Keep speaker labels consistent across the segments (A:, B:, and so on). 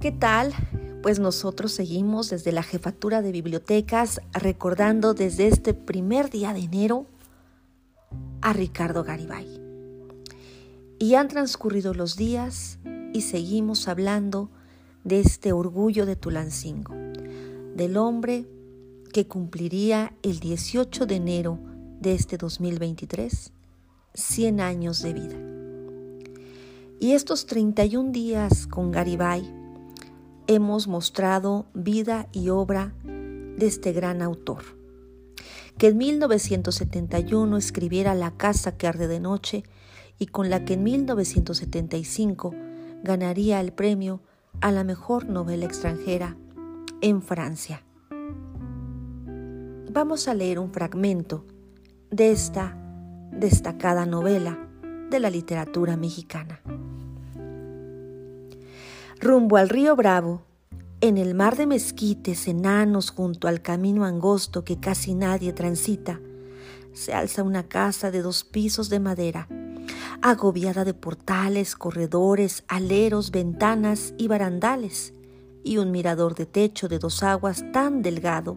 A: ¿Qué tal? Pues nosotros seguimos desde la jefatura de bibliotecas recordando desde este primer día de enero a Ricardo Garibay. Y han transcurrido los días y seguimos hablando de este orgullo de Tulancingo, del hombre que cumpliría el 18 de enero de este 2023 100 años de vida. Y estos 31 días con Garibay hemos mostrado vida y obra de este gran autor, que en 1971 escribiera La casa que arde de noche y con la que en 1975 ganaría el premio a la mejor novela extranjera en Francia. Vamos a leer un fragmento de esta destacada novela de la literatura mexicana. Rumbo al río Bravo, en el mar de mezquites enanos junto al camino angosto que casi nadie transita, se alza una casa de dos pisos de madera, agobiada de portales, corredores, aleros, ventanas y barandales, y un mirador de techo de dos aguas tan delgado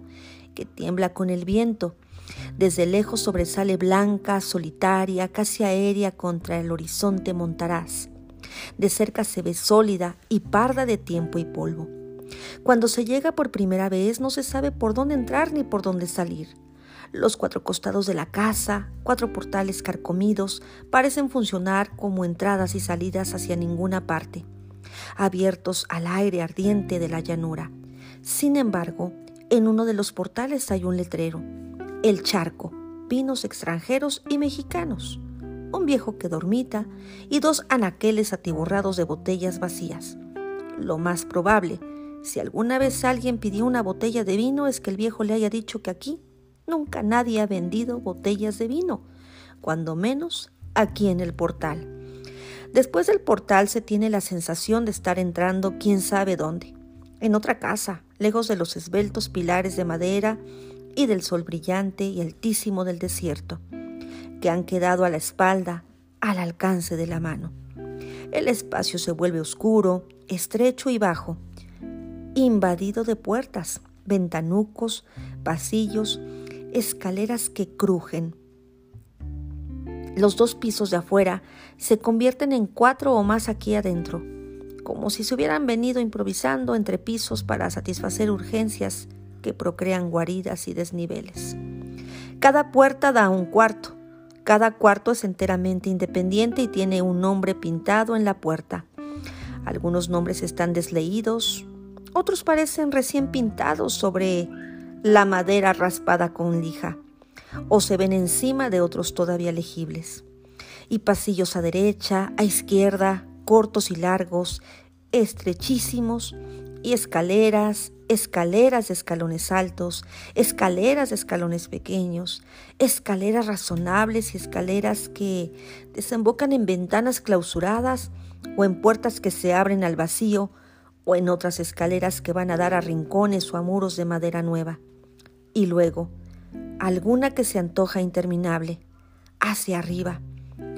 A: que tiembla con el viento. Desde lejos sobresale blanca, solitaria, casi aérea contra el horizonte montaraz. De cerca se ve sólida y parda de tiempo y polvo. Cuando se llega por primera vez no se sabe por dónde entrar ni por dónde salir. Los cuatro costados de la casa, cuatro portales carcomidos, parecen funcionar como entradas y salidas hacia ninguna parte, abiertos al aire ardiente de la llanura. Sin embargo, en uno de los portales hay un letrero, El Charco, vinos extranjeros y mexicanos un viejo que dormita y dos anaqueles atiborrados de botellas vacías. Lo más probable, si alguna vez alguien pidió una botella de vino, es que el viejo le haya dicho que aquí nunca nadie ha vendido botellas de vino, cuando menos aquí en el portal. Después del portal se tiene la sensación de estar entrando quién sabe dónde, en otra casa, lejos de los esbeltos pilares de madera y del sol brillante y altísimo del desierto que han quedado a la espalda, al alcance de la mano. El espacio se vuelve oscuro, estrecho y bajo, invadido de puertas, ventanucos, pasillos, escaleras que crujen. Los dos pisos de afuera se convierten en cuatro o más aquí adentro, como si se hubieran venido improvisando entre pisos para satisfacer urgencias que procrean guaridas y desniveles. Cada puerta da un cuarto, cada cuarto es enteramente independiente y tiene un nombre pintado en la puerta. Algunos nombres están desleídos, otros parecen recién pintados sobre la madera raspada con lija, o se ven encima de otros todavía legibles. Y pasillos a derecha, a izquierda, cortos y largos, estrechísimos, y escaleras, escaleras de escalones altos, escaleras de escalones pequeños, escaleras razonables y escaleras que desembocan en ventanas clausuradas o en puertas que se abren al vacío o en otras escaleras que van a dar a rincones o a muros de madera nueva. Y luego, alguna que se antoja interminable, hacia arriba,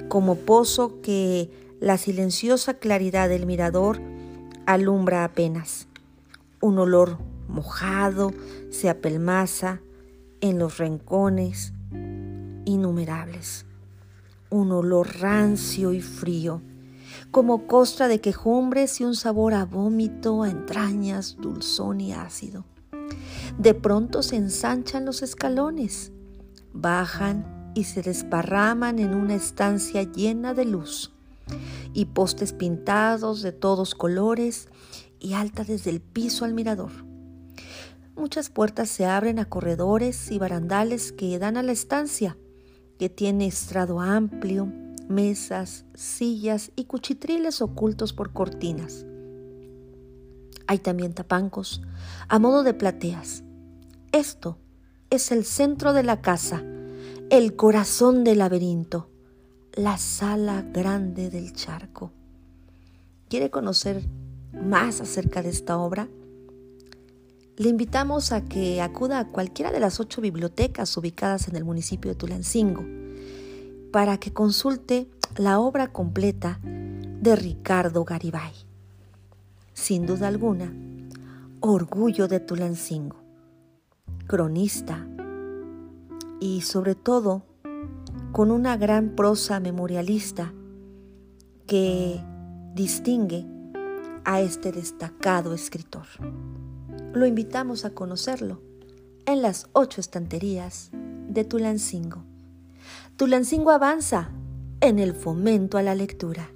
A: como pozo que la silenciosa claridad del mirador alumbra apenas un olor mojado se apelmaza en los rincones innumerables. Un olor rancio y frío, como costra de quejumbres y un sabor a vómito, a entrañas, dulzón y ácido. De pronto se ensanchan los escalones, bajan y se desparraman en una estancia llena de luz y postes pintados de todos colores y alta desde el piso al mirador. Muchas puertas se abren a corredores y barandales que dan a la estancia, que tiene estrado amplio, mesas, sillas y cuchitriles ocultos por cortinas. Hay también tapancos a modo de plateas. Esto es el centro de la casa, el corazón del laberinto, la sala grande del charco. ¿Quiere conocer más acerca de esta obra, le invitamos a que acuda a cualquiera de las ocho bibliotecas ubicadas en el municipio de Tulancingo para que consulte la obra completa de Ricardo Garibay. sin duda alguna, orgullo de Tulancingo, cronista y sobre todo con una gran prosa memorialista que distingue a este destacado escritor. Lo invitamos a conocerlo en las ocho estanterías de Tulancingo. Tulancingo avanza en el fomento a la lectura.